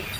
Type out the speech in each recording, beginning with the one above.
out.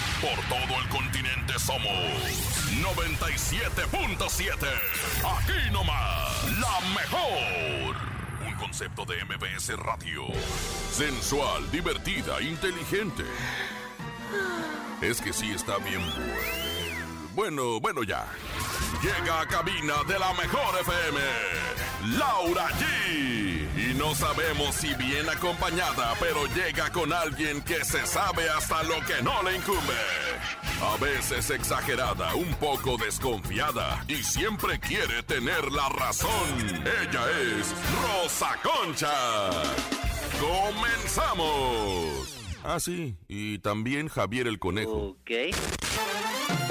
Por todo el continente somos 97.7. Aquí nomás, la mejor. Un concepto de MBS Radio. Sensual, divertida, inteligente. Es que sí está bien bueno. Bueno, bueno ya. Llega a cabina de la mejor FM. Laura G. No sabemos si bien acompañada, pero llega con alguien que se sabe hasta lo que no le incumbe. A veces exagerada, un poco desconfiada y siempre quiere tener la razón. Ella es Rosa Concha. ¡Comenzamos! Ah, sí, y también Javier el Conejo. Ok.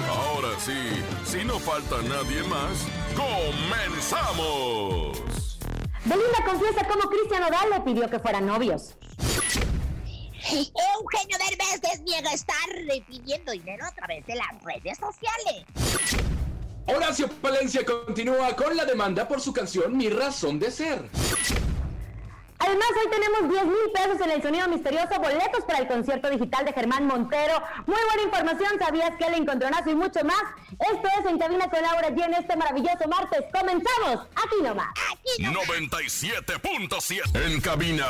Ahora sí, si no falta nadie más, ¡comenzamos! Belinda confiesa cómo Cristian Odal le pidió que fueran novios. Eugenio Derbez desniega estar pidiendo dinero a través de las redes sociales. Horacio Palencia continúa con la demanda por su canción Mi razón de ser. Además, hoy tenemos 10 mil pesos en el sonido misterioso, boletos para el concierto digital de Germán Montero. Muy buena información, sabías que el encontronazo y mucho más. Esto es En Cabina con Laura G en este maravilloso martes. ¡Comenzamos! Aquí nomás. Aquí no 97.7 en cabina,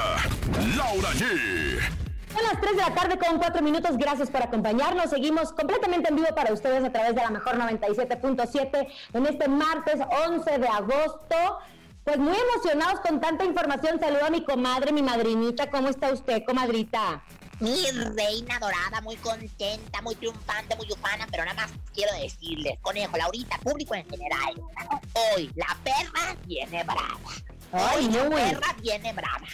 Laura G. Son las 3 de la tarde con 4 minutos. Gracias por acompañarnos. Seguimos completamente en vivo para ustedes a través de la mejor 97.7 en este martes 11 de agosto. Pues muy emocionados con tanta información. Saludo a mi comadre, mi madrinita. ¿Cómo está usted, comadrita? Mi reina dorada, muy contenta, muy triunfante, muy ufana, pero nada más quiero decirles, conejo, Laurita, público en general, hoy la perra viene brava. Ay, Hoy la no. perra viene brava.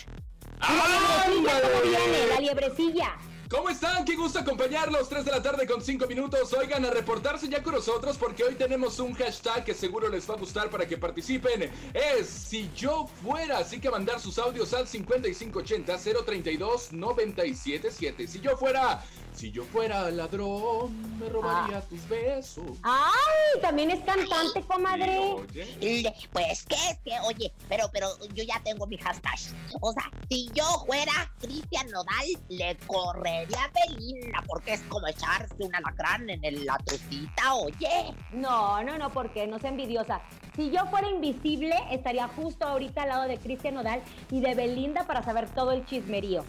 ¿Y la liebrecilla cómo viene? La liebrecilla. ¿Cómo están? Qué gusto acompañarlos. 3 de la tarde con 5 minutos. Oigan, a reportarse ya con nosotros porque hoy tenemos un hashtag que seguro les va a gustar para que participen. Es si yo fuera. Así que mandar sus audios al 5580-032-977. Si yo fuera. Si yo fuera ladrón, me robaría tus besos. Ay, también es cantante, comadre. Oye. Pues que es que, oye, pero, pero yo ya tengo mi hashtag. O sea, si yo fuera Cristian Nodal, le correría a Belinda, porque es como echarse una lacrán en el- la trucita, oye. No, no, no, porque no sea envidiosa. Si yo fuera invisible, estaría justo ahorita al lado de Cristian Nodal y de Belinda para saber todo el chismerío.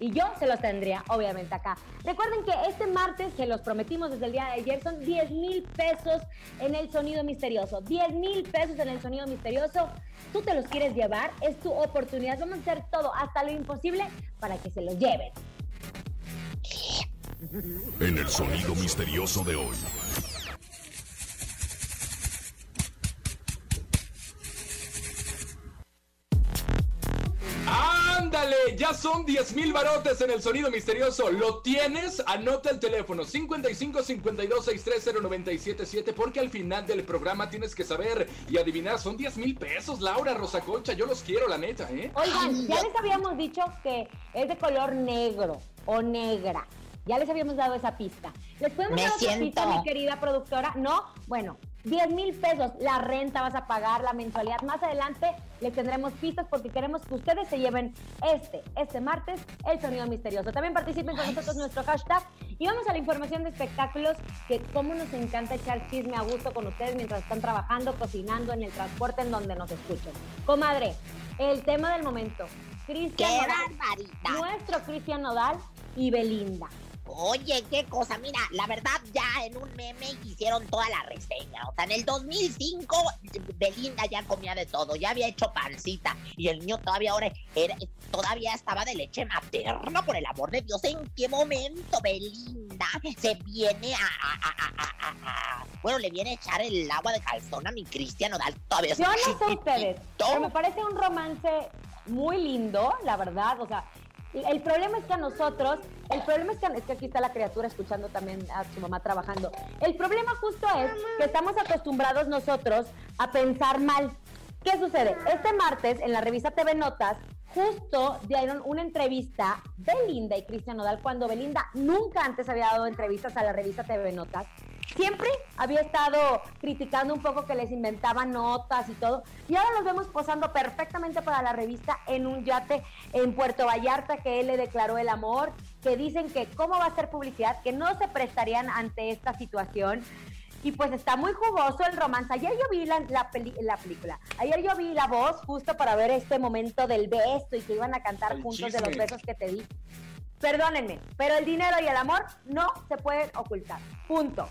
Y yo se los tendría, obviamente, acá. Recuerden que este martes, que los prometimos desde el día de ayer, son 10 mil pesos en el sonido misterioso. 10 mil pesos en el sonido misterioso. Tú te los quieres llevar, es tu oportunidad. Vamos a hacer todo, hasta lo imposible, para que se los lleven. En el sonido misterioso de hoy. ¡Ándale! Ya son 10 mil barotes en el sonido misterioso. ¿Lo tienes? Anota el teléfono 55 52 630 977 porque al final del programa tienes que saber y adivinar. Son 10 mil pesos, Laura Rosa Concha. Yo los quiero, la neta, ¿eh? Oigan, ya les habíamos dicho que es de color negro o negra. Ya les habíamos dado esa pista. ¿Les podemos Me dar otra siento. pista, mi querida productora? No, bueno, 10 mil pesos. La renta vas a pagar, la mensualidad. Más adelante les tendremos pistas porque queremos que ustedes se lleven este, este martes, el sonido misterioso. También participen con nosotros en nuestro hashtag. Y vamos a la información de espectáculos, que cómo nos encanta echar chisme a gusto con ustedes mientras están trabajando, cocinando, en el transporte, en donde nos escuchen. Comadre, el tema del momento. ¡Qué Cristian Nodal, nuestro Cristian Nodal y Belinda. Oye, qué cosa, mira, la verdad ya en un meme hicieron toda la reseña. O sea, en el 2005 Belinda ya comía de todo, ya había hecho pancita y el niño todavía ahora era, todavía estaba de leche materna, por el amor de Dios. ¿En qué momento Belinda se viene a, a- a- a- a- a- bueno, le viene a echar el agua de calzón a mi Cristian Nodal? Todavía Yo no sé ustedes, pero me parece un romance muy lindo, la verdad. O sea, el problema es que a nosotros, el problema es que, es que aquí está la criatura escuchando también a su mamá trabajando. El problema justo es que estamos acostumbrados nosotros a pensar mal. ¿Qué sucede? Este martes en la revista TV Notas justo dieron una entrevista Belinda y Cristian Nodal cuando Belinda nunca antes había dado entrevistas a la revista TV Notas. Siempre había estado criticando un poco que les inventaban notas y todo. Y ahora los vemos posando perfectamente para la revista en un yate en Puerto Vallarta que él le declaró el amor, que dicen que cómo va a ser publicidad, que no se prestarían ante esta situación. Y pues está muy jugoso el romance. Ayer yo vi la, la, la, película. Ayer yo vi la voz justo para ver este momento del beso y que iban a cantar El juntos chisme. de los besos que te di. Perdónenme, pero el dinero y el amor no se pueden ocultar. Punto.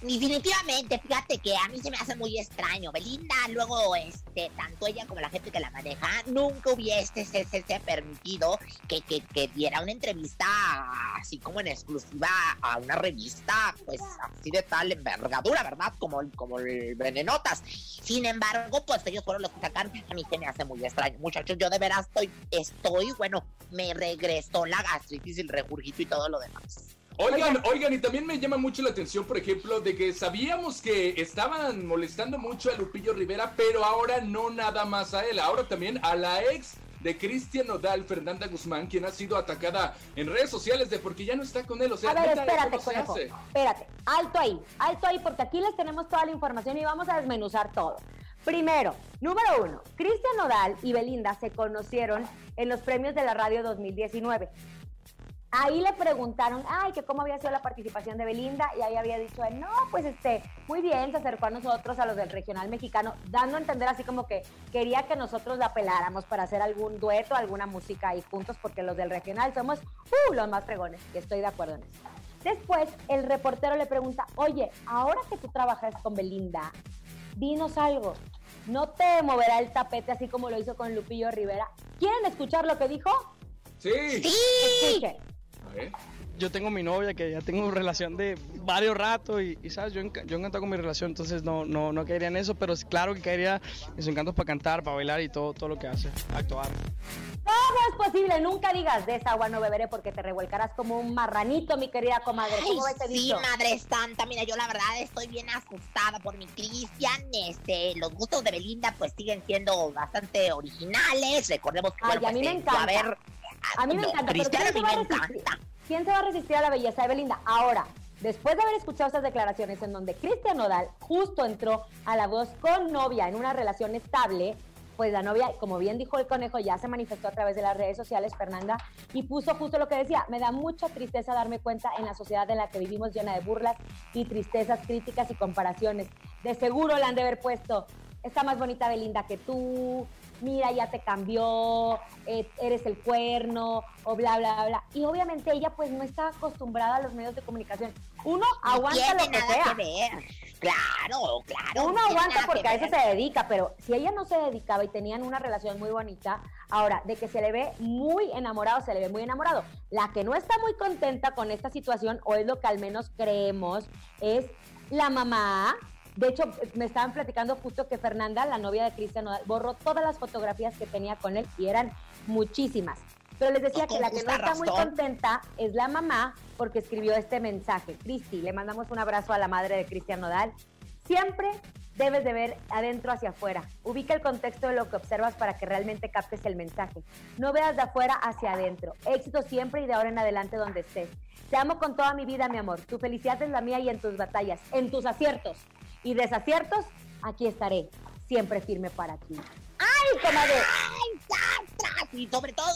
Definitivamente, fíjate que a mí se me hace muy extraño. Belinda, luego, este, tanto ella como la gente que la maneja, nunca hubiese se, se- se permitido que, que, que diera una entrevista así como en exclusiva a una revista, pues así de tal envergadura, ¿verdad? Como, como el Venenotas. Sin embargo, pues ellos fueron los que sacaron. A mí se me hace muy extraño. Muchachos, yo de veras estoy, estoy, bueno, me regresó la gastritis, el regurgito y todo lo demás. Oigan, oigan, y también me llama mucho la atención, por ejemplo, de que sabíamos que estaban molestando mucho a Lupillo Rivera, pero ahora no nada más a él, ahora también a la ex de Cristian Nodal, Fernanda Guzmán, quien ha sido atacada en redes sociales de porque ya no está con él. O sea, A ver, espérate, ¿cómo se conejo. Espérate, alto ahí, alto ahí, porque aquí les tenemos toda la información y vamos a desmenuzar todo. Primero, número uno, Cristian Nodal y Belinda se conocieron en los premios de la radio 2019. Ahí le preguntaron, ay, que cómo había sido la participación de Belinda, y ahí había dicho, él, no, pues este, muy bien, se acercó a nosotros, a los del regional mexicano, dando a entender así como que quería que nosotros la peláramos para hacer algún dueto, alguna música ahí juntos, porque los del regional somos, uh, los más fregones, y estoy de acuerdo en eso. Después, el reportero le pregunta, oye, ahora que tú trabajas con Belinda, dinos algo, ¿no te moverá el tapete así como lo hizo con Lupillo Rivera? ¿Quieren escuchar lo que dijo? Sí. ¡Sí! Escuchen. Yo tengo mi novia que ya tengo relación de varios ratos y, y, sabes, yo, yo encantado con mi relación, entonces no, no, no caería en eso, pero es claro que caería en sus encantos para cantar, para bailar y todo, todo lo que hace, actuar. Todo es posible, nunca digas de esa agua no beberé porque te revuelcarás como un marranito, mi querida comadre. Ay, ¿Cómo ves ese sí, dicho? madre santa. Mira, yo la verdad estoy bien asustada por mi Cristian. Este, los gustos de Belinda pues siguen siendo bastante originales. Recordemos que Ay, bueno, a mí pues, me encanta. A, ver, A mí me no, encanta, pero a ¿quién mí se, va me a resistir? encanta. ¿quién se va a resistir a la belleza de Belinda? Ahora, después de haber escuchado estas declaraciones en donde Cristian Nodal justo entró a la voz con novia en una relación estable, pues la novia, como bien dijo el conejo, ya se manifestó a través de las redes sociales, Fernanda, y puso justo lo que decía, me da mucha tristeza darme cuenta en la sociedad en la que vivimos llena de burlas y tristezas, críticas y comparaciones. De seguro le han de haber puesto, está más bonita Belinda que tú, mira, ya te cambió, eh, eres el cuerno, o bla, bla, bla. Y obviamente ella pues no está acostumbrada a los medios de comunicación. Uno No aguanta lo que sea. que ver. Claro, claro. Uno no aguanta porque que a eso se dedica, pero si ella no se dedicaba y tenían una relación muy bonita, ahora, de que se le ve muy enamorado, se le ve muy enamorado. La que no está muy contenta con esta situación, o es lo que al menos creemos, es la mamá. De hecho, me estaban platicando justo que Fernanda, la novia de Cristian Nodal, borró todas las fotografías que tenía con él y eran muchísimas. Pero les decía Con que la que no está muy razón. contenta es la mamá porque escribió este mensaje. Cristi, le mandamos un abrazo a la madre de Cristian Nodal. Siempre debes de ver adentro hacia afuera. Ubica el contexto de lo que observas para que realmente captes el mensaje. No veas de afuera hacia adentro. Éxito siempre y de ahora en adelante donde estés. Te amo con toda mi vida, mi amor. Tu felicidad es la mía y en tus batallas, en tus aciertos y desaciertos, aquí estaré, siempre firme para ti. ¡Ay, comadre! ¡Ay! Y sobre todo,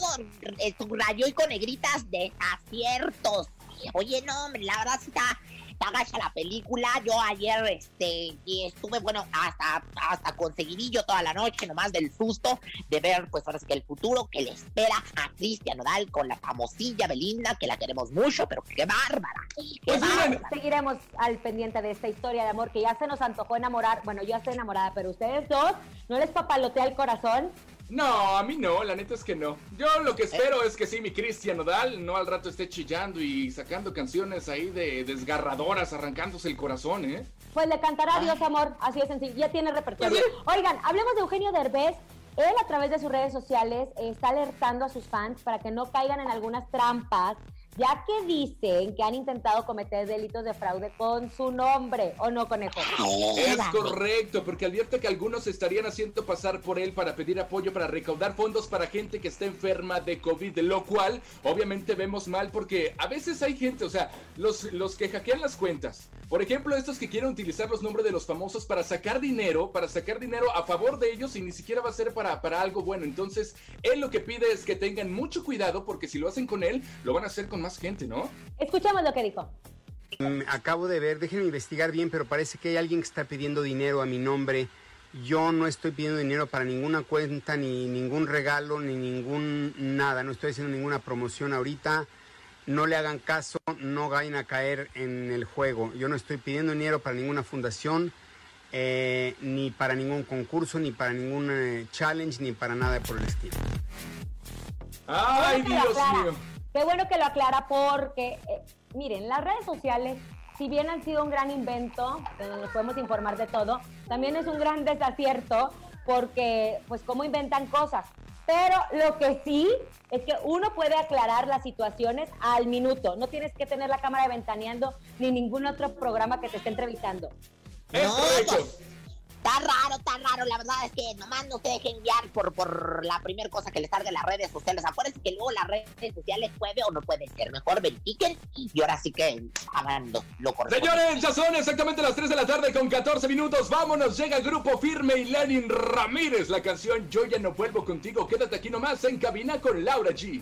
eh, subrayó y con negritas desaciertos. Oye, no, hombre, la verdad sí está, está gacha la película. Yo ayer, este, estuve, bueno, hasta, hasta conseguidillo toda la noche, nomás del susto de ver, pues ahora sí que el futuro que le espera a Cristian Nodal con la famosilla Belinda, que la queremos mucho, pero qué bárbara. ¡Qué Pues miren! Seguiremos al pendiente de esta historia de amor que ya se nos antojó enamorar. Bueno, yo ya estoy enamorada, pero ustedes dos, ¿no les papalotea el corazón? No, a mí no, la neta es que no. Yo lo que espero es que sí, mi Cristian Nodal no al rato esté chillando y sacando canciones ahí de desgarradoras, arrancándose el corazón, ¿eh? Pues le cantará Dios amor, así de sencillo, ya tiene repertorio. Oigan, hablemos de Eugenio Derbez, él a través de sus redes sociales está alertando a sus fans para que no caigan en algunas trampas ya que dicen que han intentado cometer delitos de fraude con su nombre, ¿o no, conejo? Es correcto, porque advierte que algunos estarían haciendo pasar por él para pedir apoyo para recaudar fondos para gente que está enferma de COVID, lo cual obviamente vemos mal porque a veces hay gente, o sea, los, los que hackean las cuentas, por ejemplo, estos que quieren utilizar los nombres de los famosos para sacar dinero, para sacar dinero a favor de ellos y ni siquiera va a ser para, para algo bueno. Entonces, él lo que pide es que tengan mucho cuidado porque si lo hacen con él, lo van a hacer con más gente, ¿no? Escuchemos lo que dijo. Mm, acabo de ver, déjenme investigar bien, pero parece que hay alguien que está pidiendo dinero a mi nombre. Yo no estoy pidiendo dinero para ninguna cuenta, ni ningún regalo, ni ningún nada. No estoy haciendo ninguna promoción ahorita. No le hagan caso, no vayan a caer en el juego. Yo no estoy pidiendo dinero para ninguna fundación, eh, ni para ningún concurso, ni para ningún eh, challenge, ni para nada por el estilo. ¡Ay, Dios mío! Qué bueno que lo aclara porque, eh, miren, las redes sociales, si bien han sido un gran invento, donde nos podemos informar de todo, también es un gran desacierto porque, pues, cómo inventan cosas. Pero lo que sí es que uno puede aclarar las situaciones al minuto. No tienes que tener la cámara ventaneando ni ningún otro programa que te esté entrevistando. No, Está raro, está raro. La verdad es que nomás no se dejen guiar por, por la primera cosa que les salga en las redes sociales. Acuérdense que luego las redes sociales puede o no puede ser. Mejor verifiquen y ahora sí que hagan lo, lo correcto. Señores, ya son exactamente las 3 de la tarde con 14 minutos. Vámonos, llega el grupo firme y Lenin Ramírez. La canción Yo ya no vuelvo contigo. Quédate aquí nomás en cabina con Laura G.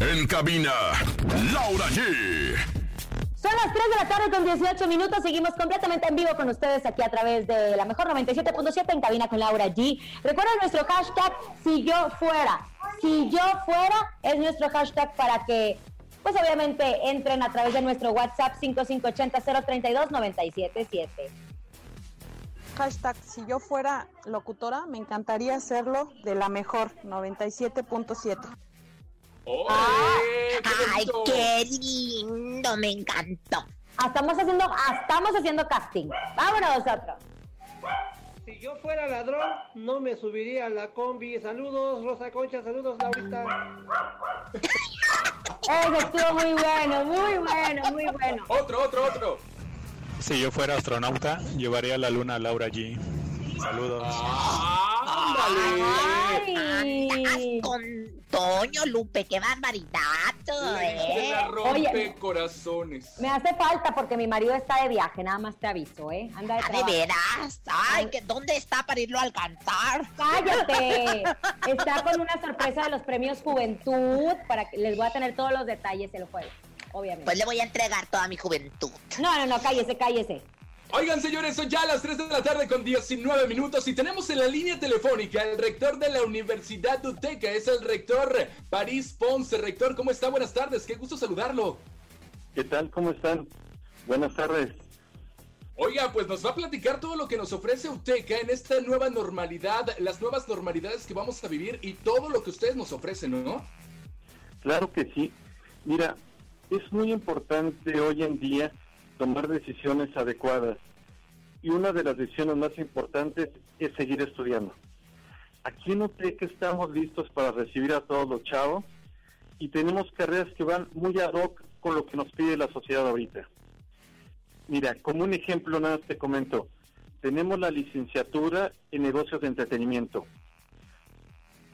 En cabina, Laura G. Son las 3 de la tarde con 18 minutos. Seguimos completamente en vivo con ustedes aquí a través de la mejor 97.7 en cabina con Laura G. Recuerden nuestro hashtag si yo fuera. Si yo fuera es nuestro hashtag para que, pues obviamente, entren a través de nuestro WhatsApp 5580-032-977. Hashtag, si yo fuera locutora, me encantaría hacerlo de la mejor 97.7. ¡Oye, qué ¡Ay, qué lindo! Me encantó. Ah, Estamos haciendo, ah, estamos haciendo casting. Vámonos nosotros. Si yo fuera ladrón, no me subiría a la combi. Saludos, Rosa Concha, saludos, Laurita. Eso estuvo muy bueno, muy bueno, muy bueno. Otro, otro, otro. Si yo fuera astronauta, llevaría a la luna a Laura G. Saludos. ¡Ándale! Ay. Con Toño, Lupe, qué barbaridad. Se ¿eh? la rompe Oye. corazones. Me hace falta porque mi marido está de viaje, nada más te aviso, ¿eh? Anda de Ah, ¿De veras? Ay, que ¿dónde está para irlo a alcanzar? ¡Cállate! Está con una sorpresa de los premios Juventud para que les voy a tener todos los detalles el jueves, obviamente. Pues le voy a entregar toda mi juventud. No, no, no, cállese, cállese. Oigan, señores, son ya las 3 de la tarde con 19 minutos y tenemos en la línea telefónica al rector de la Universidad de Uteca, es el rector París Ponce. Rector, ¿cómo está? Buenas tardes, qué gusto saludarlo. ¿Qué tal? ¿Cómo están? Buenas tardes. Oiga, pues nos va a platicar todo lo que nos ofrece Uteca en esta nueva normalidad, las nuevas normalidades que vamos a vivir y todo lo que ustedes nos ofrecen, ¿no? Claro que sí. Mira, es muy importante hoy en día tomar decisiones adecuadas. Y una de las decisiones más importantes es seguir estudiando. Aquí en UTEC estamos listos para recibir a todos los chavos y tenemos carreras que van muy ad hoc con lo que nos pide la sociedad ahorita. Mira, como un ejemplo nada te comento, tenemos la licenciatura en negocios de entretenimiento.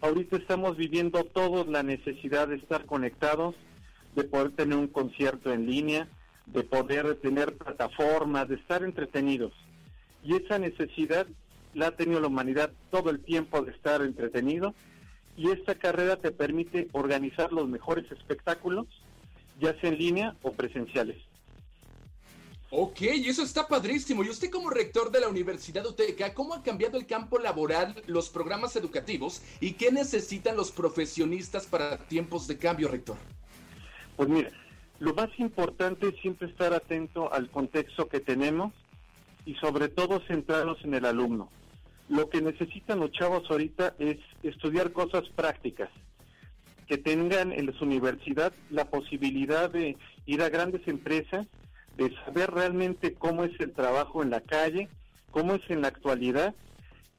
Ahorita estamos viviendo todos la necesidad de estar conectados, de poder tener un concierto en línea, de poder tener plataformas, de estar entretenidos. Y esa necesidad la ha tenido la humanidad todo el tiempo de estar entretenido y esta carrera te permite organizar los mejores espectáculos, ya sea en línea o presenciales. Ok, eso está padrísimo. Y usted como rector de la Universidad Uteca, ¿cómo ha cambiado el campo laboral, los programas educativos y qué necesitan los profesionistas para tiempos de cambio, rector? Pues mira, lo más importante es siempre estar atento al contexto que tenemos y sobre todo centrarnos en el alumno. Lo que necesitan los chavos ahorita es estudiar cosas prácticas, que tengan en su universidad la posibilidad de ir a grandes empresas, de saber realmente cómo es el trabajo en la calle, cómo es en la actualidad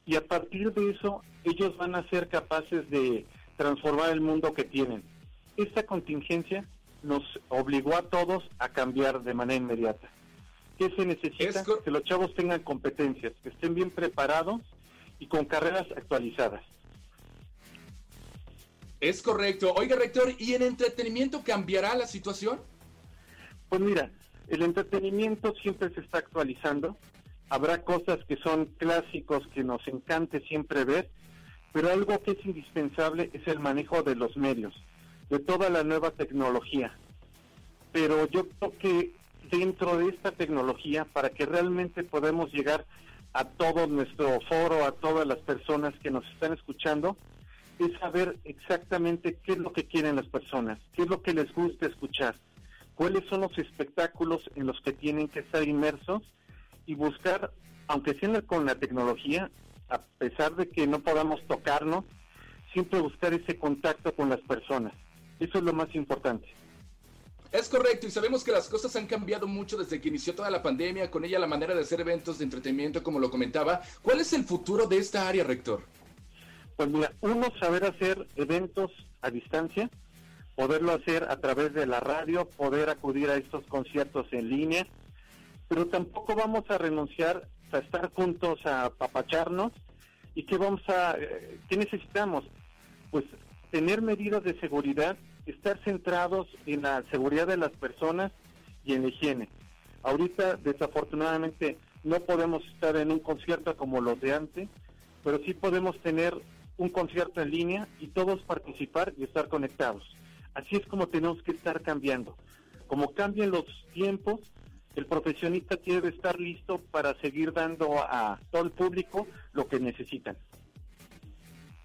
y a partir de eso ellos van a ser capaces de transformar el mundo que tienen. Esta contingencia nos obligó a todos a cambiar de manera inmediata. ¿Qué se necesita? Que los chavos tengan competencias, que estén bien preparados y con carreras actualizadas. Es correcto. Oiga, rector, ¿y en entretenimiento cambiará la situación? Pues mira, el entretenimiento siempre se está actualizando. Habrá cosas que son clásicos que nos encante siempre ver, pero algo que es indispensable es el manejo de los medios, de toda la nueva tecnología. Pero yo creo que dentro de esta tecnología, para que realmente podamos llegar a todo nuestro foro, a todas las personas que nos están escuchando, es saber exactamente qué es lo que quieren las personas, qué es lo que les gusta escuchar, cuáles son los espectáculos en los que tienen que estar inmersos y buscar, aunque sea con la tecnología, a pesar de que no podamos tocarnos, siempre buscar ese contacto con las personas. Eso es lo más importante. Es correcto, y sabemos que las cosas han cambiado mucho desde que inició toda la pandemia, con ella la manera de hacer eventos de entretenimiento, como lo comentaba. ¿Cuál es el futuro de esta área, rector? Pues mira, uno, saber hacer eventos a distancia, poderlo hacer a través de la radio, poder acudir a estos conciertos en línea, pero tampoco vamos a renunciar a estar juntos, a papacharnos. ¿Y qué vamos a, eh, qué necesitamos? Pues tener medidas de seguridad, estar centrados en la seguridad de las personas y en la higiene. Ahorita, desafortunadamente, no podemos estar en un concierto como los de antes, pero sí podemos tener un concierto en línea y todos participar y estar conectados. Así es como tenemos que estar cambiando. Como cambian los tiempos, el profesionista tiene que estar listo para seguir dando a todo el público lo que necesitan.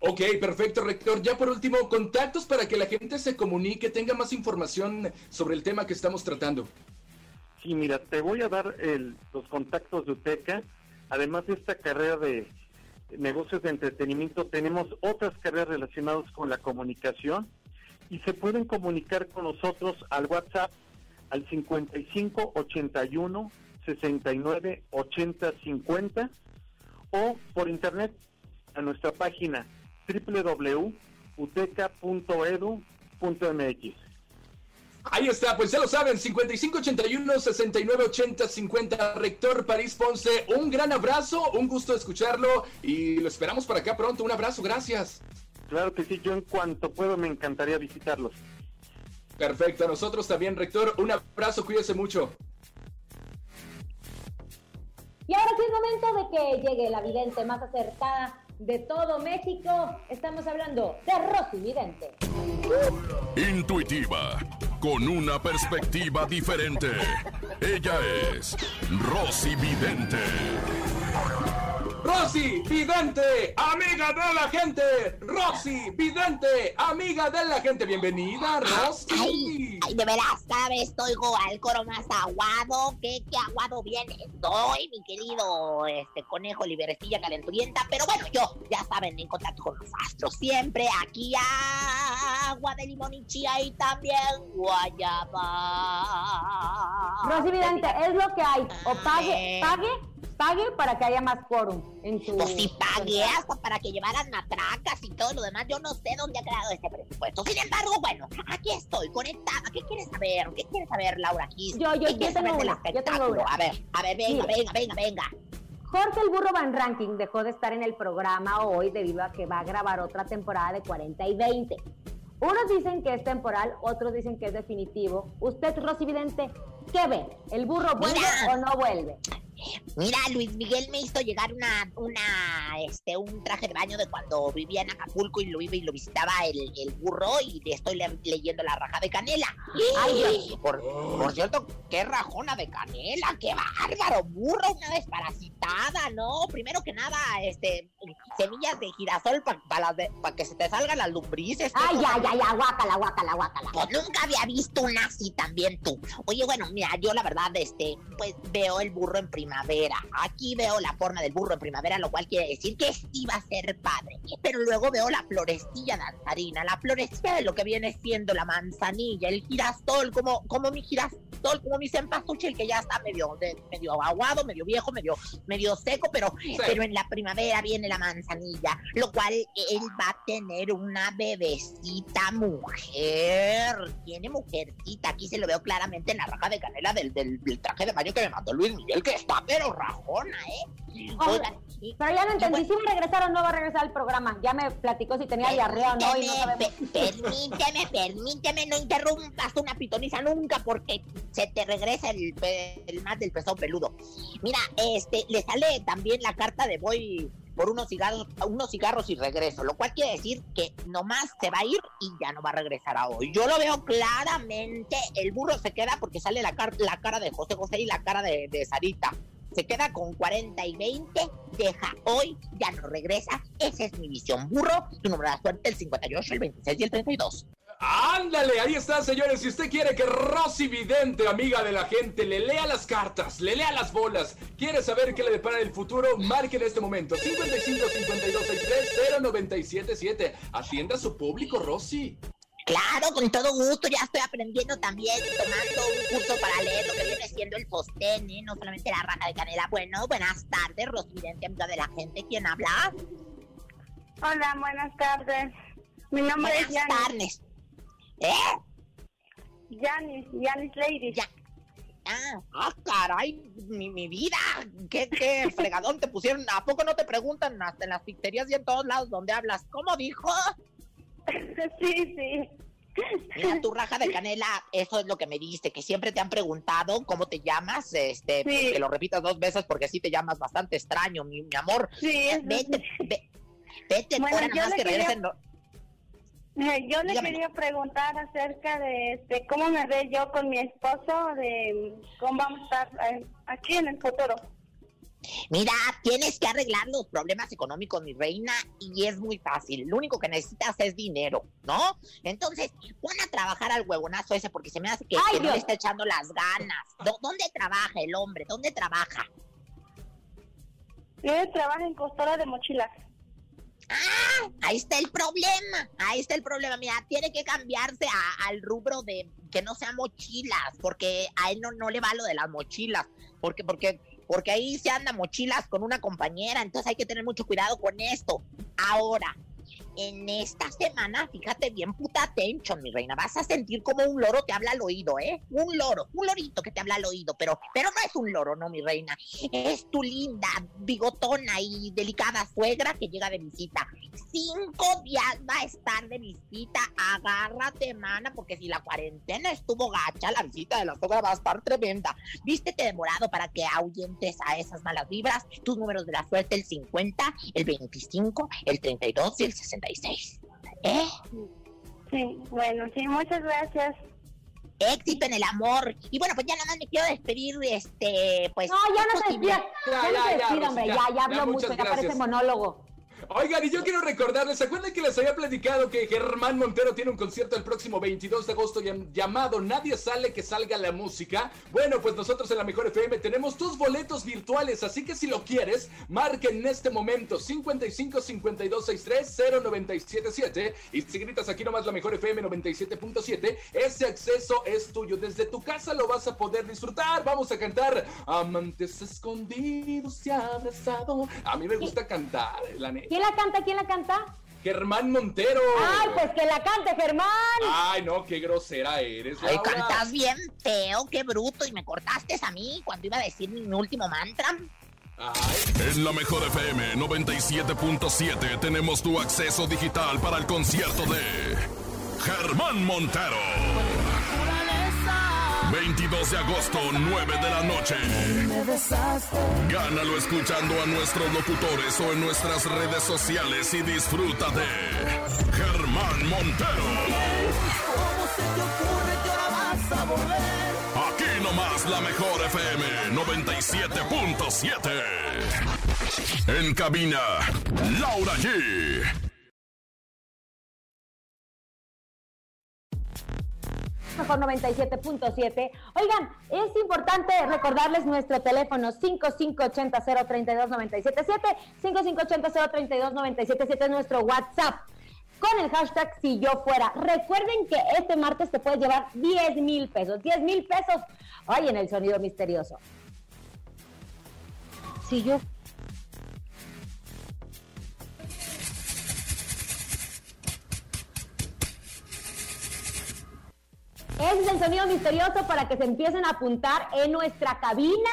Ok, perfecto, rector. Ya por último, contactos para que la gente se comunique, tenga más información sobre el tema que estamos tratando. Sí, mira, te voy a dar los contactos de UTECA. Además de esta carrera de negocios de entretenimiento, tenemos otras carreras relacionadas con la comunicación y se pueden comunicar con nosotros al WhatsApp al 55 81 69 80 50 o por internet a nuestra página www.uteca.edu.mx. Ahí está, pues ya lo saben, 5581-6980-50. Rector París Ponce, un gran abrazo, un gusto escucharlo y lo esperamos para acá pronto. Un abrazo, gracias. Claro que sí, yo en cuanto puedo me encantaría visitarlos. Perfecto, a nosotros también, Rector. Un abrazo, cuídese mucho. Y ahora sí es momento de que llegue la vidente más acertada de todo México. Estamos hablando de Rosy Vidente. Intuitiva, con una perspectiva diferente. Ella es Rosy Vidente. Rosy Vidente, amiga de la gente. Rosy Vidente, amiga de la gente. Bienvenida, Rosy. Ay, de veras, cada vez estoy al coro más aguado. ¿Qué, qué aguado viene estoy, mi querido este conejo liberecilla calenturienta. Pero bueno, yo, ya saben, en contacto con los astros. Siempre aquí agua de limón y chía y también guayaba. Rosy Vidente, es lo que hay. O pague, pague pague para que haya más quórum en su... Pues si pagué hasta para que llevaran matracas y todo lo demás. Yo no sé dónde ha creado este presupuesto. Sin embargo, bueno, aquí estoy, conectada. ¿Qué quieres saber? ¿Qué quieres saber, Laura? Aquí, yo, yo, yo tengo una, yo tengo una. A ver, a ver, venga, venga, venga, venga. Jorge el Burro Van Ranking dejó de estar en el programa hoy debido a que va a grabar otra temporada de 40 y 20. Unos dicen que es temporal, otros dicen que es definitivo. Usted, Rosy Vidente, ¿qué ve? ¿El burro vuelve o no vuelve? Mira, Luis Miguel me hizo llegar una, una, este, un traje de baño de cuando vivía en Acapulco y lo iba y lo visitaba el, el burro y le estoy leyendo la raja de canela. Ay, por, por, cierto, qué rajona de canela, qué bárbaro, burro, una desparasitada, ¿no? Primero que nada, este, semillas de girasol para que se te salgan las lumbrices. Ay, ay, ay, ay, guácala, guácala, guácala. Pues nunca había visto una así también tú. Oye, bueno, mira, yo la verdad, este, pues veo el burro en primera primavera. Aquí veo la forma del burro en primavera, lo cual quiere decir que sí va a ser padre. Pero luego veo la florecilla danzarina, la florecilla de lo que viene siendo la manzanilla, el girasol, como, como mi girasol, como mi cempasúchil, que ya está medio, medio aguado, medio viejo, medio, medio seco, pero, pero en la primavera viene la Manzanilla, lo cual él va a tener una bebecita mujer. Tiene mujercita, aquí se lo veo claramente en la raja de canela del, del, del traje de baño que me mandó Luis Miguel, que está pero rajona, ¿eh? Pero ya no entendí, si va a regresar o no va a regresar al programa. Ya me platicó si tenía diarrea o no y no sabemos. Permíteme, permíteme, no interrumpas una pitoniza nunca porque se te regresa el, el más del pezón peludo. Mira, este, le sale también la carta de voy por unos cigarros, unos cigarros y regreso, lo cual quiere decir que nomás se va a ir y ya no va a regresar a hoy. Yo lo veo claramente, el burro se queda porque sale la, la cara de José José y la cara de, Sarita se queda con 40 y 20, deja hoy, ya no regresa. Esa es mi visión. Burro, tu número de suerte, el 58, el 26 y el 32. Ándale, ahí está, señores. Si usted quiere que Rosy Vidente, amiga de la gente, le lea las cartas, le lea las bolas, quiere saber qué le depara el futuro, marque en este momento 55 52 63 0977. Atienda a su público, Rosy. Claro, con todo gusto, ya estoy aprendiendo también, tomando un curso para leer lo que viene siendo el sostén, ¿eh? no solamente la raja de canela. Bueno, buenas tardes, Rosidente, amiga de la gente, ¿quién habla? Hola, buenas tardes. Mi nombre buenas es tardes. ¿Eh? Yanis, Yanis Lady. Ya. Ah, ah, caray, mi, mi vida, qué, qué fregadón te pusieron. ¿A poco no te preguntan hasta en las pizzerías y en todos lados donde hablas? ¿Cómo dijo? sí, sí. Mira, tu raja de canela, eso es lo que me diste, que siempre te han preguntado cómo te llamas, este, Sí. que lo repitas dos veces porque así te llamas bastante extraño, mi, mi amor. Sí, Vete, ve- vete, Bueno, que quería- regresen. lo- Eh, Yo le Dígame. quería preguntar acerca de este, cómo me ve yo con mi esposo, de cómo vamos a estar eh, aquí en el futuro. Mira, tienes que arreglar los problemas económicos, mi reina, y es muy fácil. Lo único que necesitas es dinero, ¿no? Entonces, pon a trabajar al huevonazo ese porque se me hace que, Ay, que no Dios. le está echando las ganas. ¿Dó- ¿Dónde trabaja el hombre? ¿Dónde trabaja? Yo trabajo en costura de mochilas. ¡Ah! Ahí está el problema. Ahí está el problema. Mira, tiene que cambiarse a- al rubro de que no sean mochilas, porque a él no, no le va lo de las mochilas. Porque, porque, porque ahí se anda mochilas con una compañera, entonces hay que tener mucho cuidado con esto. Ahora, en esta semana, fíjate bien, puta atención, mi reina. Vas a sentir como un loro te habla al oído, ¿eh? Un loro, un lorito que te habla al oído, pero, pero no es un loro, no, mi reina. Es tu linda, bigotona y delicada suegra que llega de visita. Cinco días va a estar de visita. Agárrate, mana, porque si la cuarentena estuvo gacha, la visita de la suegra va a estar tremenda. Vístete de morado para que ahuyentes a esas malas vibras. Tus números de la suerte, el 50, el 25, el 32 y el 66. ¿Eh? Sí, bueno, sí, muchas gracias. Éxito en el amor. Y bueno, pues ya nada más me quiero despedir, este, pues... No, ya no es se posible. despida. Ya, no se despida, hombre. Ya, ya habló mucho, muchas ya parece gracias. Oigan, y yo quiero recordarles, ¿se acuerdan que les había platicado que Germán Montero tiene un concierto el próximo 22 de agosto llam- llamado Nadie sale que salga la música? Bueno, pues nosotros en la Mejor FM tenemos tus boletos virtuales, así que si lo quieres, marca en este momento 55 52 63 0977 y si gritas aquí nomás la Mejor FM 97.7, ese acceso es tuyo. Desde tu casa lo vas a poder disfrutar. Vamos a cantar Amantes escondidos y abrazado. A mí me gusta cantar, la neta. ¿Quién la canta? ¿Quién la canta? Germán Montero. Ay, pues que la cante, Germán. Ay, no, qué grosera eres. Ay, Laura. cantas bien feo, qué bruto, y me cortaste a mí cuando iba a decir mi último mantra. En la mejor FM 97.7 tenemos tu acceso digital para el concierto de Germán Montero. 22 de agosto, 9 de la noche. Gánalo escuchando a nuestros locutores o en nuestras redes sociales y disfruta de Germán Montero. Aquí nomás la mejor FM 97.7. En cabina, Laura G. Mejor 97.7. Oigan, es importante recordarles nuestro teléfono 5580-032-977. 5580-032-977 es nuestro WhatsApp. Con el hashtag si yo fuera. Recuerden que este martes te puedes llevar 10 mil pesos. 10 mil pesos. Ay, en el sonido misterioso. Si yo Ese es el sonido misterioso para que se empiecen a apuntar en nuestra cabina.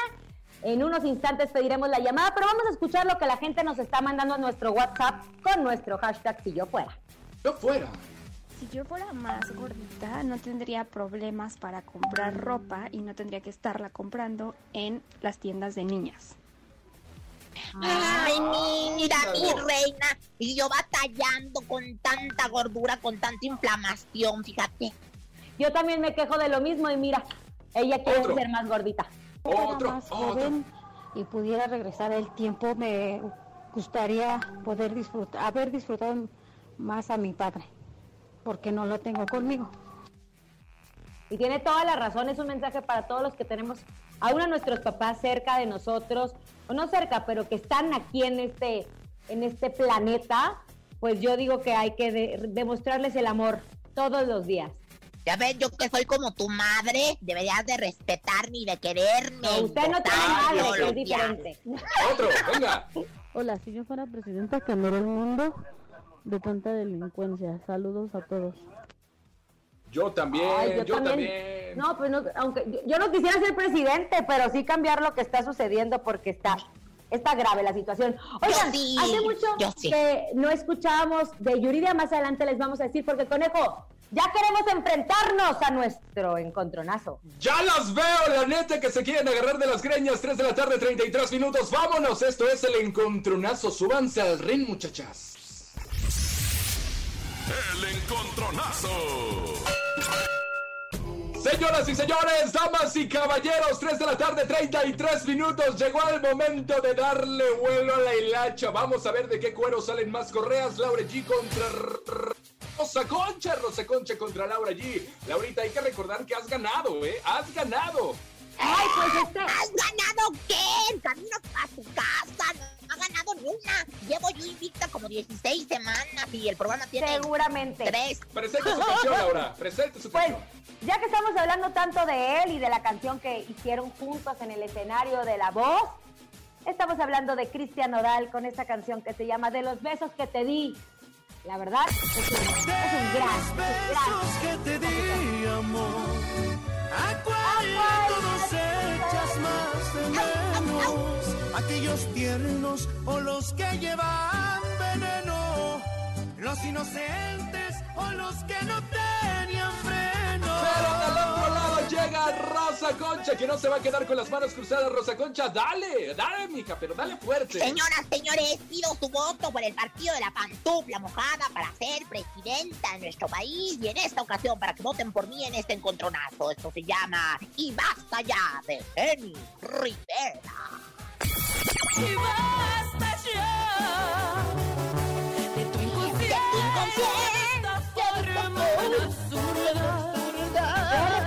En unos instantes pediremos la llamada, pero vamos a escuchar lo que la gente nos está mandando a nuestro WhatsApp con nuestro hashtag si yo fuera. Yo fuera. Si yo fuera más gordita, no tendría problemas para comprar ropa y no tendría que estarla comprando en las tiendas de niñas. Ay, mira, mi reina. Y yo batallando con tanta gordura, con tanta inflamación, fíjate. Yo también me quejo de lo mismo y mira, ella quiere Otro. ser más gordita. Otro, más joven y pudiera regresar el tiempo, me gustaría poder disfrutar, haber disfrutado más a mi padre, porque no lo tengo conmigo. Y tiene toda la razón, es un mensaje para todos los que tenemos aún a nuestros papás cerca de nosotros, o no cerca, pero que están aquí en este, en este planeta, pues yo digo que hay que de- demostrarles el amor todos los días. Ya ves, yo que soy como tu madre, deberías de respetarme y de quererme. No, usted no tiene madre, que es diferente. Otro, venga. Hola, si yo fuera presidenta cambiaría el mundo de tanta delincuencia. Saludos a todos. Yo también, Ay, yo, también. No, pues no, aunque yo, yo no quisiera ser presidente, pero sí cambiar lo que está sucediendo porque está, está grave la situación. Oigan, sí, hace mucho sí. que no escuchábamos de Yuridia, más adelante les vamos a decir, porque Conejo, ya queremos enfrentarnos a nuestro encontronazo. Ya las veo, la neta que se quieren agarrar de las greñas. 3 de la tarde, 33 minutos. Vámonos, esto es el encontronazo. Súbanse al ring, muchachas. El encontronazo. Señoras y señores, damas y caballeros, 3 de la tarde, 33 minutos. Llegó el momento de darle vuelo a la hilacha. Vamos a ver de qué cuero salen más correas. Laura G contra Rosa Concha. Rosa Concha contra Laura G. Laurita, hay que recordar que has ganado, ¿eh? Has ganado. Ay, pues este. ¿Has ganado qué? Camino a tu casa. No ha ganado ni una. Llevo yo invicta como 16 semanas y el programa tiene. Seguramente. Tres. Presente su canción, Laura. Presente su Pues, canción. ya que estamos hablando tanto de él y de la canción que hicieron juntos en el escenario de La Voz, estamos hablando de Cristian Nodal con esta canción que se llama De los besos que te di. La verdad, es un, es un gran, que te di, amor. ¿A cuántos echas más de menos? Aquellos tiernos o los que llevan veneno. Los inocentes o los que no tenían freno. Llega Rosa Concha, que no se va a quedar con las manos cruzadas. Rosa Concha, dale, dale, mija, pero dale fuerte. Señoras, señores, pido su voto por el partido de la pantufla mojada para ser presidenta de nuestro país y en esta ocasión para que voten por mí en este encontronazo. Esto se llama Y basta ya de Jenny Rivera. Y basta ya de tu forma absurda.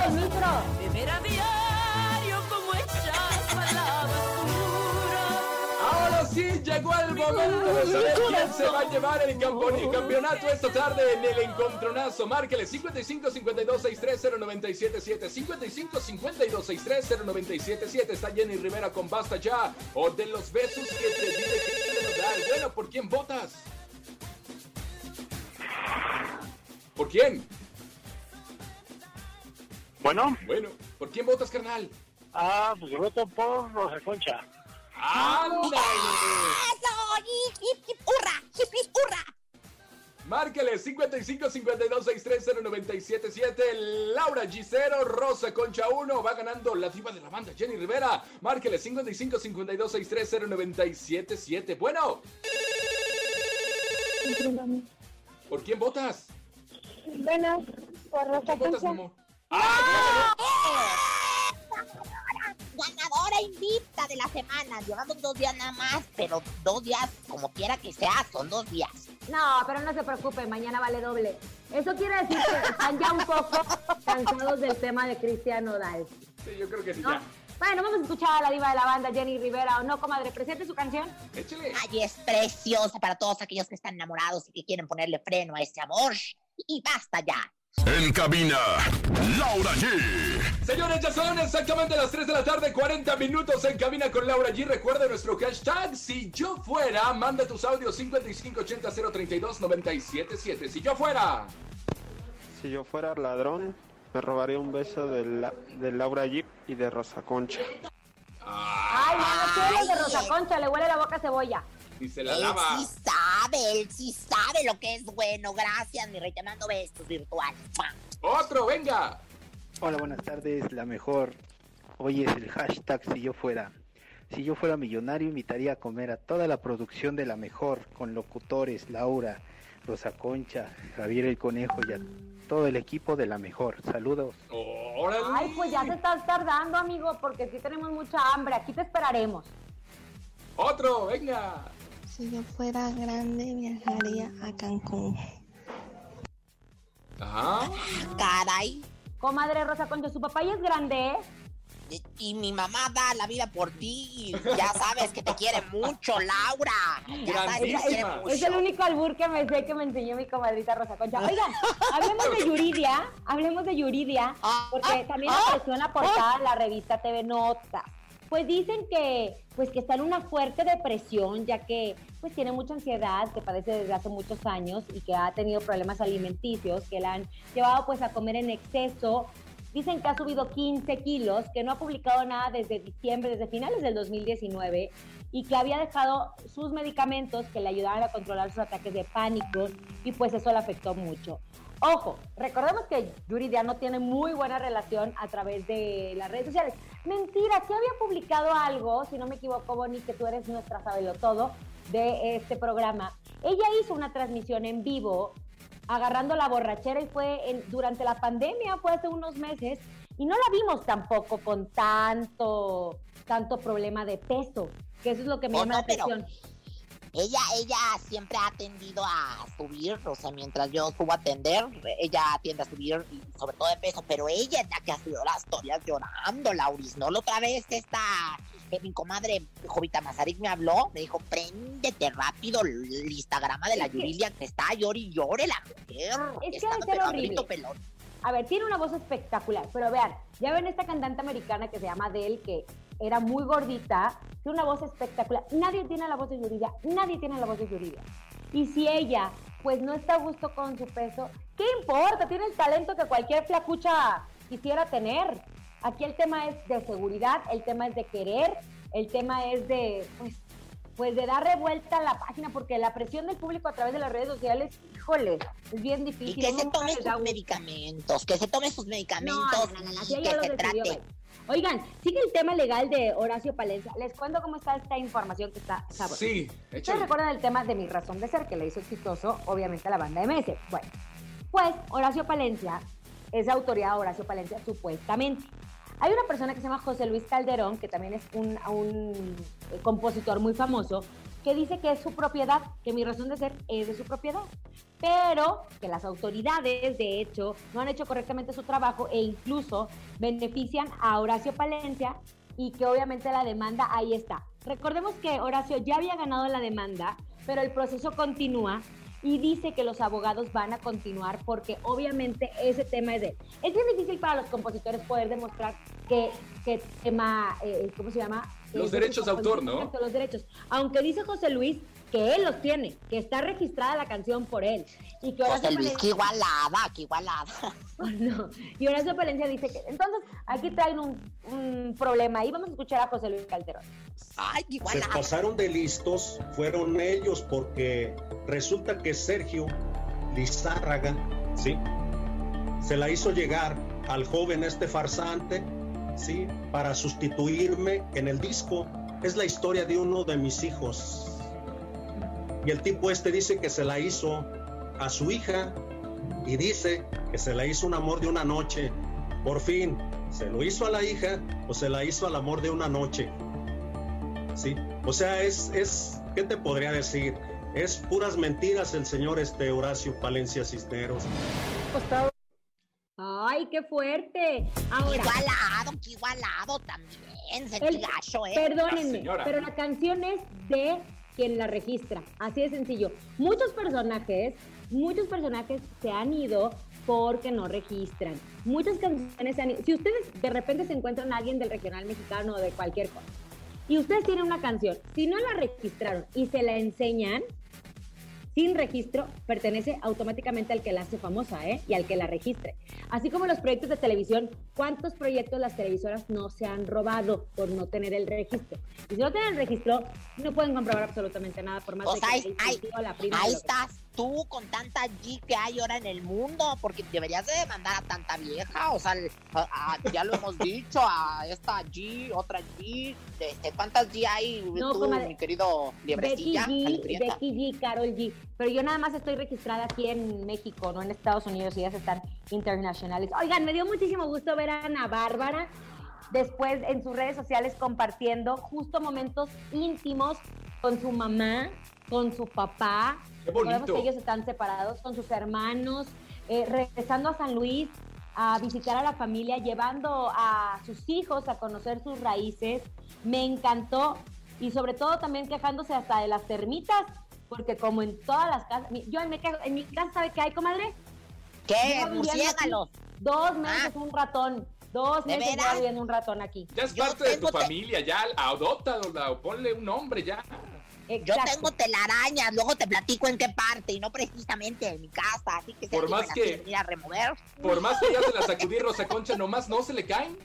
El micro. De ver a diario como echas la basura. Ahora sí, llegó el momento de saber quién se va a llevar el campeonato esta tarde en el encontronazo. Márquele 55 52 63 0977 55 52 63 0977 Está Jenny Rivera con Basta Ya o de los besos que te di de Cristian Nodal. Bueno, ¿por quién votas? ¿Por quién? Bueno. Bueno, ¿por quién votas, carnal? Ah, pues yo voto por Rosa Concha. ¡Ándale! ¡Eso! ¡Hip, hip, hip! ¡Hurra! ¡Hip, hip, hurra! Márquele 55 52 63 0977 Laura Gicero, Rosa Concha 1. Va ganando la diva de la banda, Jenny Rivera. Márquele 55 52 63 0977 Bueno, ¿por quién votas? Bueno, por Rosa ¿Quién votas, mi amor? ¡Ah, Ganadora invicta de la semana. Llevamos dos días nada más, pero dos días, como quiera que sea, son dos días. No, pero no se preocupe, mañana vale doble. Eso quiere decir que están ya un poco cansados del tema de Cristian Nodal. Sí, yo creo que sí, ¿no? ya. Bueno, vamos a escuchar a la diva de la banda, Jenny Rivera, ¿o no, comadre? Presente su canción. Échale. Ay, es preciosa para todos aquellos que están enamorados y que quieren ponerle freno a ese amor. Y basta ya. En cabina, Laura G. Señores, ya son exactamente las 3 de la tarde, 40 minutos en cabina con Laura G. Recuerda nuestro hashtag. Si yo fuera, manda tus audios 5580 032 977. Si yo fuera. Si yo fuera ladrón, Me robaría un beso de, la, de Laura Jeep y de Rosa Concha. Ay, no, no quiero los de Rosa Concha, le huele la boca a cebolla. Y se la Él lava. sí sabe, él sí sabe lo que es bueno. Gracias, mi rey. Te mando besos virtuales. Otro, venga. Hola, buenas tardes, la mejor. Hoy es el hashtag si yo fuera. Si yo fuera millonario, invitaría a comer a toda la producción de la mejor, con locutores, Laura, Rosa Concha, Javier el Conejo y a todo el equipo de la mejor. Saludos. Ay, pues ya te estás tardando, amigo, porque sí tenemos mucha hambre. Aquí te esperaremos. Otro, venga. Si yo fuera grande, viajaría a Cancún. Ajá. Caray. Comadre Rosa Concha, su papá ya es grande, ¿eh? Y, y mi mamá da la vida por ti. y Ya sabes que te quiere mucho, Laura. Ya sabes que te quiere Es, mucho. es el único albur que me sé que me enseñó mi comadrita Rosa Concha. Oigan, hablemos de Yuridia, hablemos de Yuridia, porque también apareció en la portada de la revista TV Nota. Pues dicen que, pues que está en una fuerte depresión, ya que pues tiene mucha ansiedad, que padece desde hace muchos años y que ha tenido problemas alimenticios que la han llevado pues a comer en exceso. Dicen que ha subido 15 kilos, que no ha publicado nada desde diciembre, desde finales del 2019, y que había dejado sus medicamentos que le ayudaban a controlar sus ataques de pánico, y pues eso le afectó mucho. Ojo, recordemos que Yuridia no tiene muy buena relación a través de las redes sociales. Mentira, sí había publicado algo, si no me equivoco, Bonnie, que tú eres nuestra sabelo todo de este programa. Ella hizo una transmisión en vivo agarrando la borrachera y fue en- durante la pandemia, fue hace unos meses, y no la vimos tampoco con tanto, tanto problema de peso, que eso es lo que me Oh, llama no, la pero- atención. Ella, ella siempre ha tendido a subir, o sea, mientras yo subo a atender, ella tiende a subir, y sobre todo de peso, pero ella es la que ha subido las historias llorando, Lauris, ¿no? La otra vez esta, eh, mi comadre Jovita Mazarik me habló, me dijo, préndete rápido el Instagram de la Es que- que está llore y llore la mujer. Es que está pero a horrible. pelón. A ver, tiene una voz espectacular, pero vean, ya ven esta cantante americana que se llama Adele, que era muy gordita, tiene una voz espectacular. Nadie tiene la voz de Yuridia, nadie tiene la voz de Yuridia. Y si ella, pues no está a gusto con su peso, ¿qué importa? Tiene el talento que cualquier flacucha quisiera tener. Aquí el tema es de seguridad, el tema es de querer, el tema es de, pues, pues de dar revuelta a la página, porque la presión del público a través de las redes sociales, híjole, es bien Y difícil. que se tome sus medicamentos, que se tome sus medicamentos No, no, y si que se decidió, trate. Oigan, sigue el tema legal de Horacio Palencia. Les cuento cómo está esta información que está sabrosa. Sí, échale. recuerdan el tema de mi razón de ser, que le hizo exitoso, obviamente, a la banda de Meses. Bueno, pues Horacio Palencia, es autoridad Horacio Palencia, supuestamente. Hay una persona que se llama José Luis Calderón, que también es un, un eh, compositor muy famoso, que dice que es su propiedad, que mi razón de ser es de su propiedad, pero que las autoridades, de hecho, no han hecho correctamente su trabajo e incluso benefician a Horacio Palencia y que obviamente la demanda ahí está. Recordemos que Horacio ya había ganado la demanda, pero el proceso continúa y dice que los abogados van a continuar porque obviamente ese tema es de él. Es bien difícil para los compositores poder demostrar que, que tema, eh, ¿cómo se llama? Los de derechos de autor, ¿no? Los derechos. Aunque dice José Luis que él los tiene, que está registrada la canción por él. Y que José Luis, Palencia- qué igualada, qué igualada. no. Y Horacio Palencia dice que entonces aquí traen un, un problema ahí. Vamos a escuchar a José Luis Calderón. Ay, qué Se pasaron de listos, fueron ellos porque resulta que Sergio Lizárraga, ¿sí? Se la hizo llegar al joven este farsante, ¿sí? Para sustituirme en el disco. Es la historia de uno de mis hijos. Y el tipo este dice que se la hizo a su hija y dice que se la hizo un amor de una noche. Por fin, ¿se lo hizo a la hija o se la hizo al amor de una noche? Sí, o sea, es, es, ¿qué te podría decir? Es puras mentiras el señor este Horacio Palencia Cisneros. Ay, qué fuerte. Ahora, Igualado, qué igualado también. Sentí el- gacho, ¿eh? perdónenme, pero la canción es de quien la registra. Así de sencillo. Muchos personajes, muchos personajes se han ido porque no registran. Muchas canciones se han ido. Si ustedes de repente se encuentran a alguien del regional mexicano o de cualquier cosa, y ustedes tienen una canción, si no la registraron y se la enseñan, sin registro pertenece automáticamente al que la hace famosa ¿eh? y al que la registre. Así como los proyectos de televisión, ¿cuántos proyectos las televisoras no se han robado por no tener el registro? Y si no tienen el registro, no pueden comprobar absolutamente nada por más de que ahí, ahí- sido la prima ahí estás tú con tanta G que hay ahora en el mundo, porque deberías de demandar a tanta vieja, o sea, el- a- a- ya lo hemos dicho, a esta G, otra G, este, ¿cuántas G hay No, tú, comadre. mi querido Becky liebrecilla? G, calenturienta? Becky G, Carol G. Pero yo nada más estoy registrada aquí en México, no en Estados Unidos, y ellas están internacionales. Oigan, me dio muchísimo gusto ver a Ana Bárbara después en sus redes sociales compartiendo justo momentos íntimos con su mamá, con su papá. Qué Recordemos bonito. que ellos están separados con sus hermanos, eh, regresando a San Luis a visitar a la familia, llevando a sus hijos a conocer sus raíces. Me encantó y sobre todo también quejándose hasta de las termitas, porque como en todas las casas, yo en mi casa, en mi casa ¿sabe qué hay, comadre? ¿Qué? Murciélagos. Dos meses un ratón, dos ¿De meses viviendo un ratón aquí. Ya es parte de tu familia, ya adóptala o ponle un nombre ya. Yo tengo telarañas, luego te platico en qué parte, y no precisamente en mi casa, así que se Por más que- a remover. Por más que ya se la sacudí Rosa Concha, nomás no se le caen.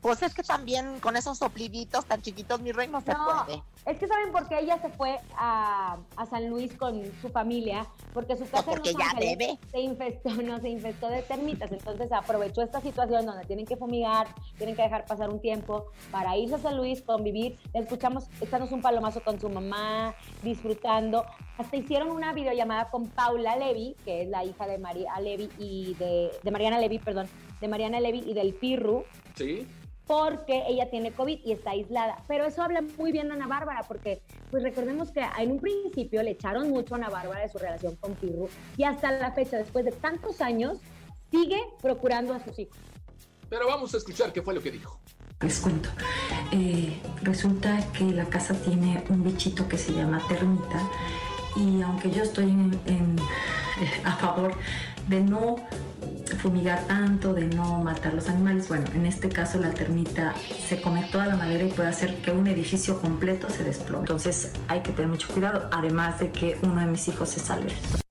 Pues es que también con esos sopliditos tan chiquitos, mi rey, no se No, puede. es que saben por qué ella se fue a, a San Luis con su familia, porque su casa en porque Los ya Ángeles debe. se infestó, no se infestó de termitas, entonces aprovechó esta situación donde tienen que fumigar, tienen que dejar pasar un tiempo para irse a San Luis, convivir, la escuchamos echándose un palomazo con su mamá, disfrutando, hasta hicieron una videollamada con Paula Levy, que es la hija de María Levy y de, de Mariana Levy, perdón, de Mariana Levy y del Pirru, Sí. Porque ella tiene COVID y está aislada. Pero eso habla muy bien de Ana Bárbara, porque pues recordemos que en un principio le echaron mucho a Ana Bárbara de su relación con Pirru y hasta la fecha, después de tantos años, sigue procurando a sus hijos. Pero vamos a escuchar qué fue lo que dijo. Les cuento. Eh, resulta que la casa tiene un bichito que se llama termita y aunque yo estoy en- en- eh, a favor de no fumigar tanto, de no matar los animales, bueno, en este caso la termita se come toda la madera y puede hacer que un edificio completo se desplome. Entonces hay que tener mucho cuidado, además de que uno de mis hijos es alérgico.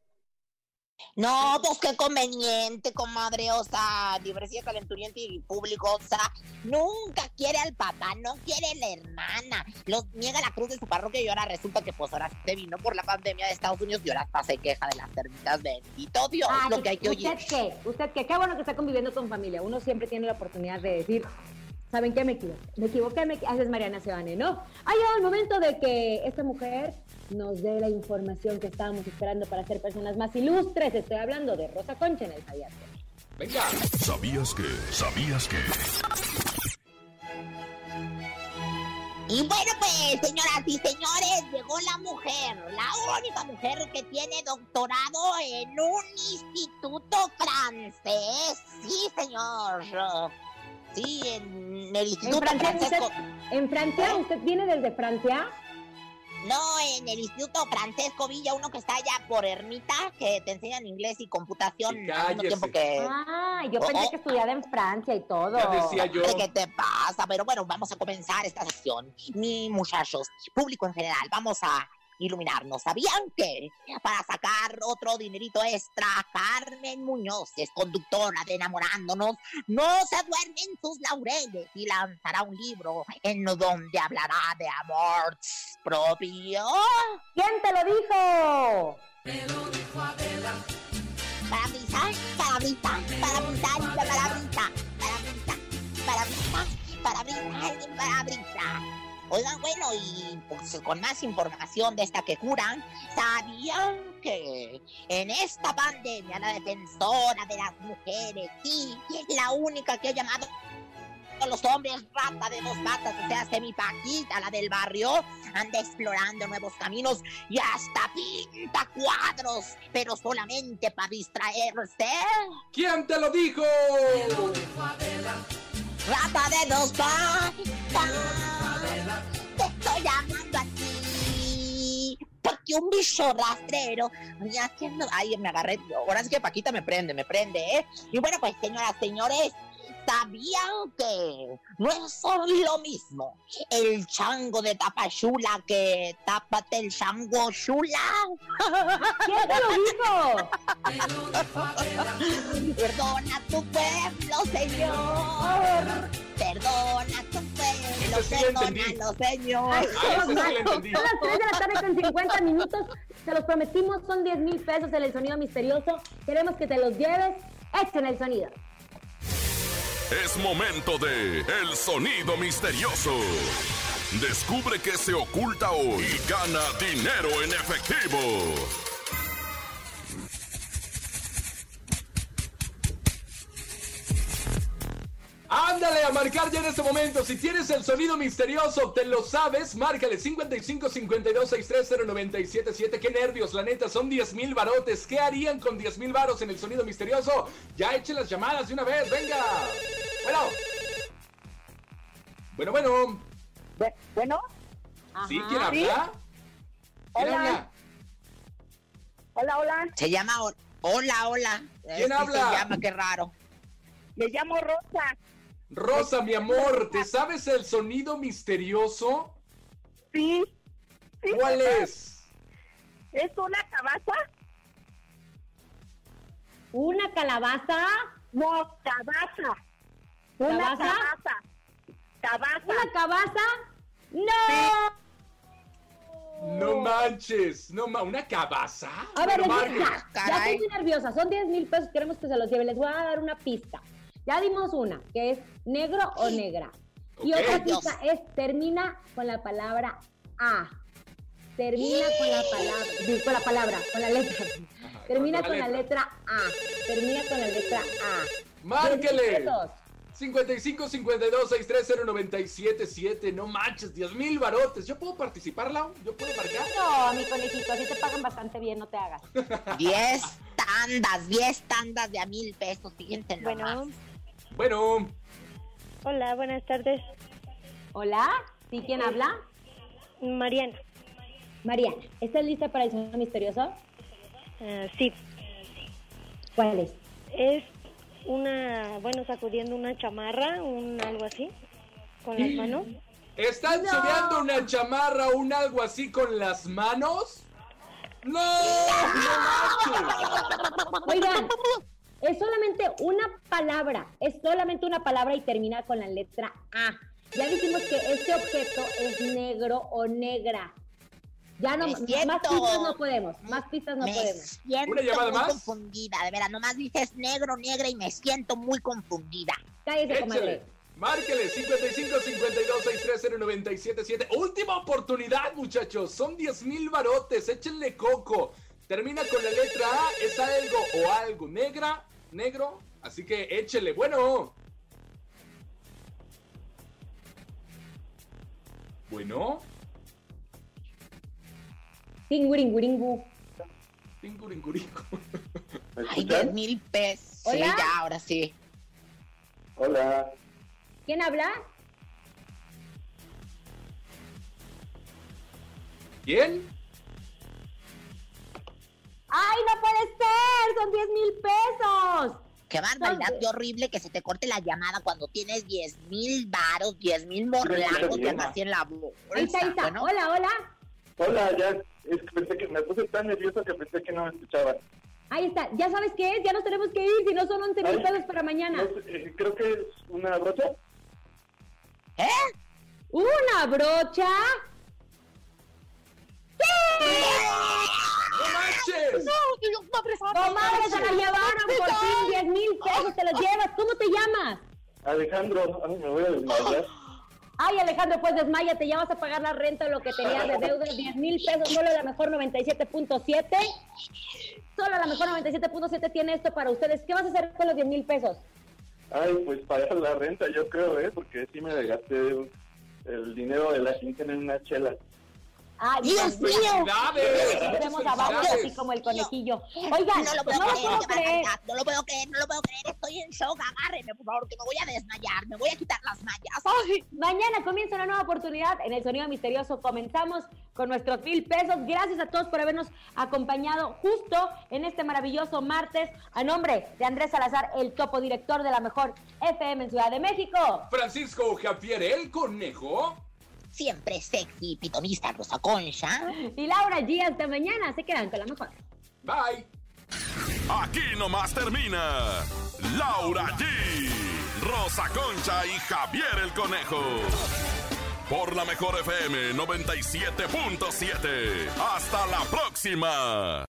No, pues qué conveniente, comadre, o sea, librecía calenturiente y público, o sea, nunca quiere al papá, no quiere a la hermana, los niega la cruz de su parroquia y ahora resulta que pues ahora se vino por la pandemia de Estados Unidos y ahora hasta se queja de las termitas, bendito Dios, Ay, lo que hay que oír. ¿Usted qué? ¿Usted qué? Qué bueno que está conviviendo con familia. Uno siempre tiene la oportunidad de decir, ¿saben qué? Me equivoqué. Me equivoqué, me equi-". Haces Mariana Sebane, ¿no? Ha llegado el momento de que esta mujer nos dé la información que estábamos esperando para ser personas más ilustres. Estoy hablando de Rosa Concha en el Sayate. Venga. ¿Sabías que? ¿Sabías que? Y bueno, pues, señoras y señores, llegó la mujer, la única mujer que tiene doctorado en un instituto francés. Sí, señor. Sí, en el ¿En Instituto Francia, Francés. usted, ¿En Francia? ¿Usted viene desde Francia? No, en el Instituto Francesco Villa, uno que está allá por Ermita, que te enseñan inglés y computación al mismo tiempo que... Ah, yo Oh, pensé oh. que estudiaba en Francia y todo. Ya decía yo. ¿Qué te pasa? Pero bueno, vamos a comenzar esta sesión. Mi muchachos, público en general, vamos a iluminarnos. ¿Sabían que para sacar otro dinerito extra, Carmen Muñoz es conductora de Enamorándonos? No se duerme en sus laureles y lanzará un libro en donde hablará de amor propio. ¿Quién te lo dijo? Para brisar, para brisar, para brisar, para brisar, para brisar, para brisar, Oigan, bueno, y pues con más información de esta que curan, ¿sabían que en esta pandemia la defensora de las mujeres, sí, la única que ha llamado a los hombres rata de dos patas, o sea, mi Paquita, la del barrio, anda explorando nuevos caminos y hasta pinta cuadros, pero solamente para distraerse. ¿Quién te lo dijo? Rata de dos patas, te llamando a ti. Porque un bicho rastrero, y haciendo, ay, me agarré, ahora es que Paquita me prende, me prende, ¿eh? Y bueno, pues señoras, señores, ¿Sabían que no es lo mismo el chango de tapachula que tápate el chango chula? ¿Quién te lo dijo? Perdona tu pueblo, señor. Perdona tu pueblo, sí perdónalo, señor. Ah, ese sí lo entendí. Son las 3 de la tarde con 50 minutos. Se los prometimos, son 10 mil pesos en el sonido misterioso. Queremos que te los lleves. Echen el sonido. Es momento de El Sonido Misterioso. Descubre qué se oculta hoy y gana dinero en efectivo. Ándale a marcar ya en este momento. Si tienes el sonido misterioso, te lo sabes, márcale 55 52 630 977. Qué nervios, la neta, son 10 mil barotes. ¿Qué harían con 10 mil baros en el sonido misterioso? Ya echen las llamadas de una vez, venga. Bueno. Bueno, bueno. Bueno. ¿Sí? ¿Quién habla? ¿Quién Hola. habla? Hola, hola. Se llama Hol- Hola, hola. ¿Quién Así habla? Se llama, qué raro. Me llamo Rosa. Rosa, mi amor, ¿te sabes el sonido misterioso? Sí. ¿Cuál es? ¿Es una cabaza? ¿Una calabaza? No, cabaza. Una ¿Cabaza? cabaza. Cabaza. ¿Una cabaza? ¡No! No manches, no ma una cabaza. A ver, Bueno, es que marque. ya, ya estoy nerviosa. Son 10 mil pesos, queremos que se los lleve. Les voy a dar una pista. Ya dimos una, que es negro o negra. Y otra Dios. pista es termina con la palabra A. Termina con la palabra, con la palabra, con la letra. Termina con con la la letra A. Termina con la letra A. 10 mil Márquele. pesos. 55 52 630 977. No manches, 10 mil barotes. ¿Yo puedo participar, Lau? ¿Yo puedo marcar? No, mi conejito, así te pagan bastante bien, no te hagas. 10 tandas, 10 tandas de a mil pesos. Fíjense Bueno. nomás. Bueno. Hola, buenas tardes. Hola, ¿sí quién habla? Mariana. Mariana, ¿estás lista para el sonido misterioso? Ah, sí. ¿Cuál es? Es una, bueno, sacudiendo una chamarra, un algo así, con las manos. ¿Están No. subiendo una chamarra o un algo así con las manos? ¡No! ¡No! Oigan, es solamente una palabra, es solamente una palabra y termina con la letra A. Ya dijimos que este objeto es negro o negra. Ya no, más pistas no podemos, más pistas no me podemos. siento ¿Una llamada muy más? confundida, de veras. Nomás dices negro, negra y me siento muy confundida. Cállese, comadre. Márquele 55 52 630 977. Última oportunidad, muchachos. Son 10 mil barotes. Échenle coco. Termina con la letra A. Es algo o algo. Negra, negro. Así que échele. Bueno. Bueno. Tinguringuringu. Tinguringurico. Ay, 10 mil pesos. Sí, Hola. ya, ahora sí. Hola. ¿Quién habla? ¿Quién? ¡Ay, no puede ser! ¡Son 10 mil pesos! Qué barbaridad, qué horrible que se te corte la llamada cuando tienes 10 mil varos, 10 mil morlacos que así en la bolsa. Ahí está, ahí está. Bueno, Hola, hola. Hola, ya. Es que pensé que me puse tan nervioso que pensé que no me escuchaba. Ahí está. ¿Ya sabes qué es? Ya nos tenemos que ir, si no son 11 mil pesos para mañana. No eh, creo que es una brocha. ¿Eh? ¿Una brocha? ¡No manches! Comadre, se la llevaron por fin 10 mil pesos, te los llevas. ¿Cómo te llamas? Alejandro, ay, me voy a desmayar. Ay, Alejandro, pues desmayate, ya vas a pagar la renta, lo que tenías de deuda, 10 mil pesos, solo la mejor 97.7. Solo la mejor 97.7 tiene esto para ustedes. ¿Qué vas a hacer con los 10 mil pesos? Ay, pues pagar la renta, yo creo, ¿eh? Porque sí me gasté el dinero de la quincena en una chela. Ay, Dios mío. ¡Felicidades! Estemos abajo ¡Felicidades! así como el conejillo. Oigan, No lo puedo no lo creer, puedo qué creer. No lo puedo creer, no lo puedo creer. Estoy en shock. Agárreme, por favor, que me voy a desmayar. Me voy a quitar las mallas. ¡Ay! Mañana comienza una nueva oportunidad en el Sonido Misterioso. Comenzamos con nuestros mil pesos. Gracias a todos por habernos acompañado justo en este maravilloso martes. A nombre de Andrés Salazar, el topo director de la mejor FM en Ciudad de México. Francisco Javier, el conejo. Siempre sexy, pitonista, Rosa Concha. Y Laura G. Hasta mañana. Se quedan con la mejor. Bye. Aquí nomás termina Laura G, Rosa Concha y Javier el Conejo. Por la mejor FM 97.7. Hasta la próxima.